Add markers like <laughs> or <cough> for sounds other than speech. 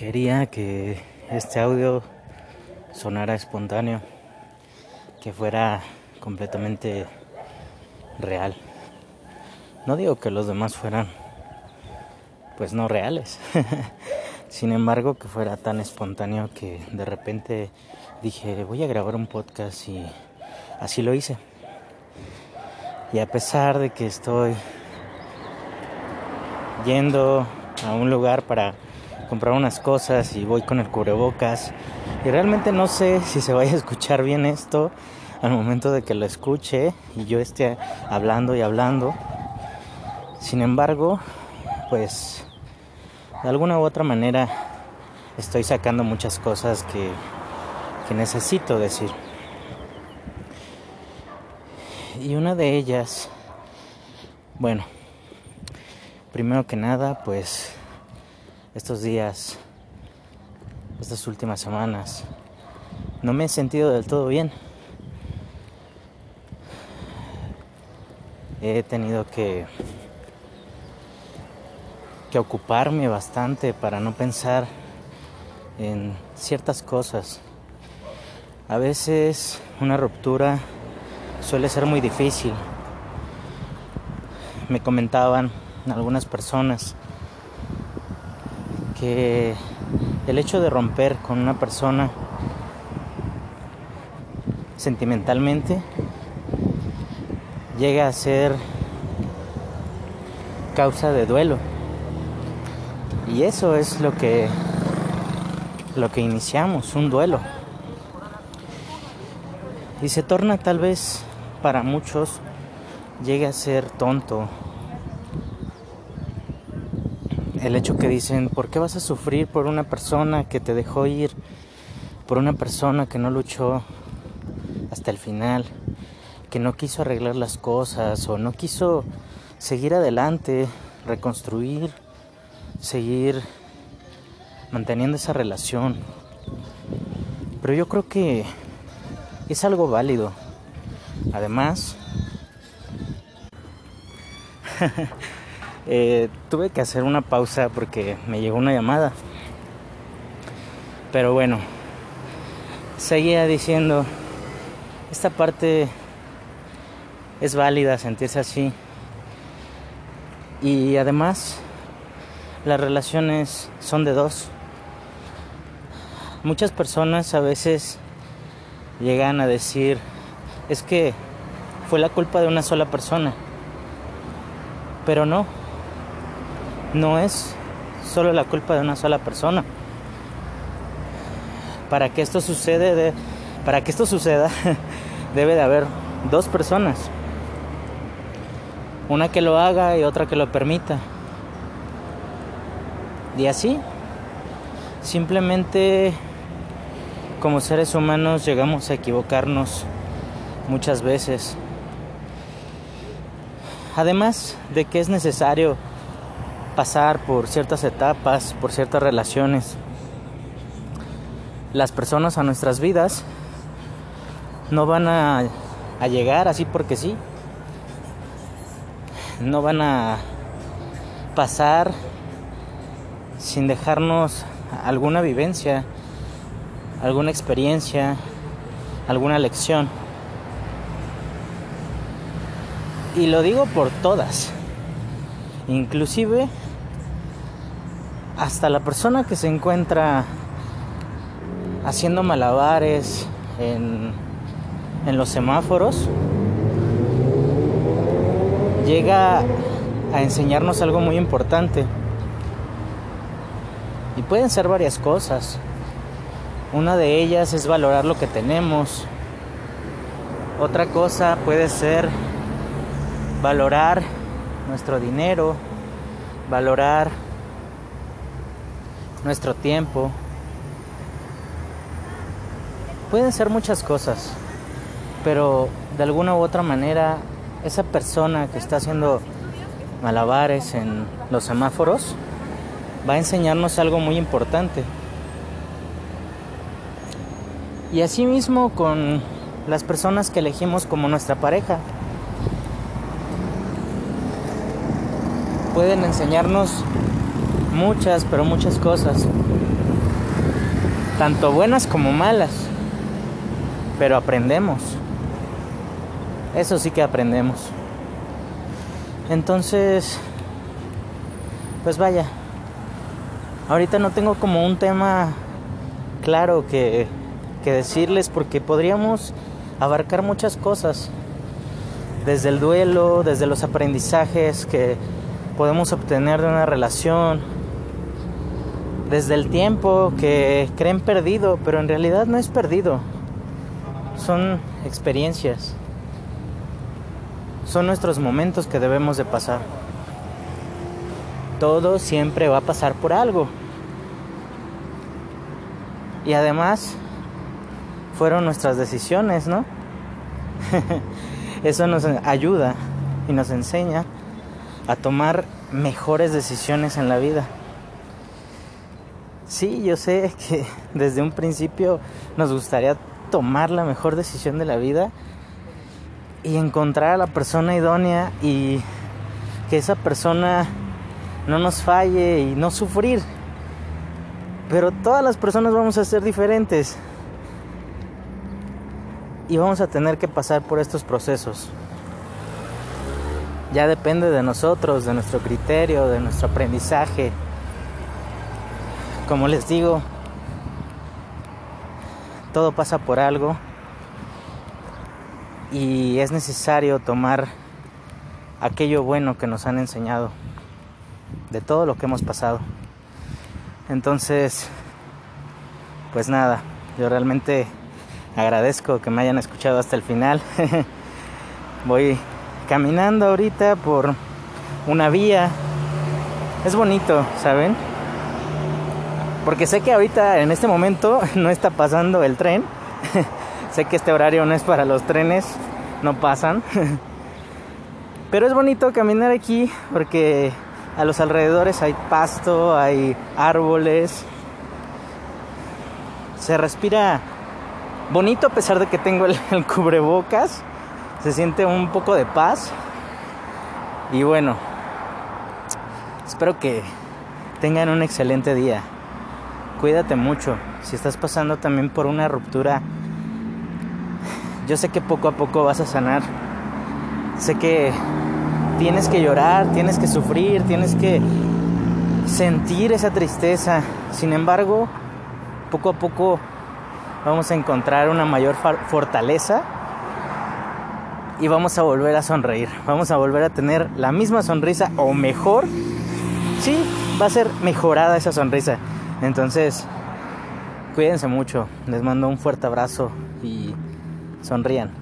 Quería que este audio sonara espontáneo, que fuera completamente real. No digo que los demás fueran pues no reales. <laughs> Sin embargo, que fuera tan espontáneo que de repente dije, voy a grabar un podcast y así lo hice. Y a pesar de que estoy yendo a un lugar para comprar unas cosas y voy con el cubrebocas y realmente no sé si se vaya a escuchar bien esto al momento de que lo escuche y yo esté hablando y hablando. Sin embargo, pues de alguna u otra manera estoy sacando muchas cosas que, que necesito decir. Y una de ellas, bueno, primero que nada, pues estos días, estas últimas semanas, no me he sentido del todo bien. He tenido que, que ocuparme bastante para no pensar en ciertas cosas. A veces una ruptura suele ser muy difícil. Me comentaban algunas personas que el hecho de romper con una persona sentimentalmente llega a ser causa de duelo. Y eso es lo que lo que iniciamos, un duelo. Y se torna tal vez para muchos llegue a ser tonto el hecho que dicen, ¿por qué vas a sufrir por una persona que te dejó ir? Por una persona que no luchó hasta el final, que no quiso arreglar las cosas o no quiso seguir adelante, reconstruir, seguir manteniendo esa relación. Pero yo creo que es algo válido. Además, <laughs> Eh, tuve que hacer una pausa porque me llegó una llamada. Pero bueno, seguía diciendo, esta parte es válida sentirse así. Y además, las relaciones son de dos. Muchas personas a veces llegan a decir, es que fue la culpa de una sola persona. Pero no, no es solo la culpa de una sola persona. Para que esto sucede, para que esto suceda, <laughs> debe de haber dos personas. Una que lo haga y otra que lo permita. Y así, simplemente como seres humanos llegamos a equivocarnos muchas veces. Además de que es necesario pasar por ciertas etapas, por ciertas relaciones. Las personas a nuestras vidas no van a, llegar así porque sí. No van a pasar sin dejarnos alguna vivencia, alguna experiencia, alguna lección. Y lo digo por todas. Inclusive hasta la persona que se encuentra haciendo malabares en, en los semáforos llega a enseñarnos algo muy importante. Y pueden ser varias cosas. Una de ellas es valorar lo que tenemos. Otra cosa puede ser valorar nuestro dinero, valorar nuestro tiempo. Pueden ser muchas cosas, pero de alguna u otra manera esa persona que está haciendo malabares en los semáforos va a enseñarnos algo muy importante. Y asimismo con las personas que elegimos como nuestra pareja. Pueden enseñarnos muchas, pero muchas cosas. tanto buenas como malas, pero aprendemos. Eso sí que aprendemos. Entonces, pues vaya, ahorita no tengo como un tema claro que, que decirles porque podríamos abarcar muchas cosas, desde el duelo, desde los aprendizajes que podemos obtener de una relación, desde el tiempo que creen perdido, pero en realidad no es perdido, son experiencias, son nuestros momentos que debemos de pasar. Todo siempre va a pasar por algo. Y además, fueron nuestras decisiones, ¿no? <laughs> Eso nos ayuda y nos enseña a tomar mejores decisiones en la vida. Sí, yo sé que <laughs> desde un principio nos gustaría tomar la mejor decisión de la vida y encontrar a la persona idónea y que esa persona no nos falle y no sufrir. Pero todas las personas vamos a ser diferentes y vamos a tener que pasar por estos procesos. Ya depende de nosotros, de nuestro criterio, de nuestro aprendizaje. Como les digo, todo pasa por algo y es necesario tomar aquello bueno que nos han enseñado de todo lo que hemos pasado. Entonces, pues nada, yo realmente agradezco que me hayan escuchado hasta el final. <laughs> Voy caminando ahorita por una vía. Es bonito, ¿saben? Porque sé que ahorita en este momento <laughs> no está pasando el tren. <laughs> sé que este horario no es para los trenes, no pasan. <laughs> Pero es bonito caminar aquí porque a los alrededores hay pasto, hay árboles. Se respira bonito a pesar de que tengo el, cubrebocas. Se siente un poco de paz. Y bueno, espero que tengan un excelente día. Cuídate mucho. Si estás pasando también por una ruptura, yo sé que poco a poco vas a sanar. Sé que tienes que llorar, tienes que sufrir, tienes que sentir esa tristeza. Sin embargo, poco a poco vamos a encontrar una mayor fortaleza y vamos a volver a sonreír. Vamos a volver a tener la misma sonrisa o mejor. Sí, va a ser mejorada esa sonrisa. Entonces, cuídense mucho. Les mando un fuerte abrazo y sonrían.